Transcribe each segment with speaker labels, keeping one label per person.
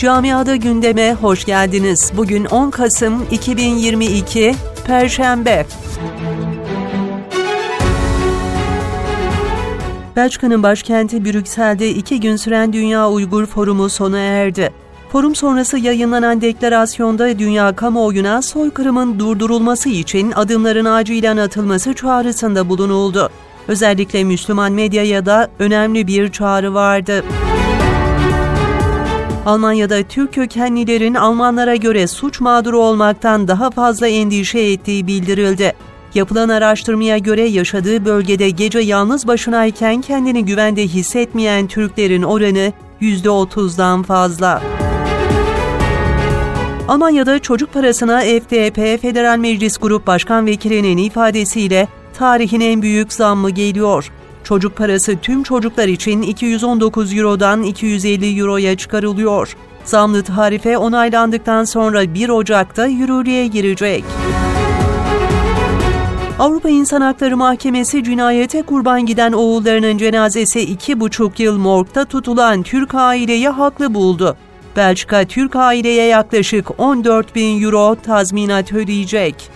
Speaker 1: Camiada gündeme hoş geldiniz. Bugün 10 Kasım 2022 Perşembe. Belçika'nın başkenti Brüksel'de iki gün süren Dünya Uygur Forumu sona erdi. Forum sonrası yayınlanan deklarasyonda dünya kamuoyuna soykırımın durdurulması için adımların acilen atılması çağrısında bulunuldu. Özellikle Müslüman medyaya da önemli bir çağrı vardı. Almanya'da Türk kökenlilerin Almanlara göre suç mağduru olmaktan daha fazla endişe ettiği bildirildi. Yapılan araştırmaya göre yaşadığı bölgede gece yalnız başınayken kendini güvende hissetmeyen Türklerin oranı %30'dan fazla. Almanya'da çocuk parasına FDP Federal Meclis Grup Başkan Vekilinin ifadesiyle tarihin en büyük zammı geliyor. Çocuk parası tüm çocuklar için 219 Euro'dan 250 Euro'ya çıkarılıyor. Zamlı tarife onaylandıktan sonra 1 Ocak'ta yürürlüğe girecek. Avrupa İnsan Hakları Mahkemesi cinayete kurban giden oğullarının cenazesi iki buçuk yıl morgda tutulan Türk aileyi haklı buldu. Belçika Türk aileye yaklaşık 14 bin euro tazminat ödeyecek.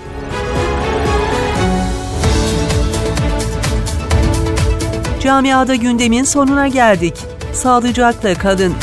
Speaker 1: Camiada gündemin sonuna geldik. Sağlıcakla kalın.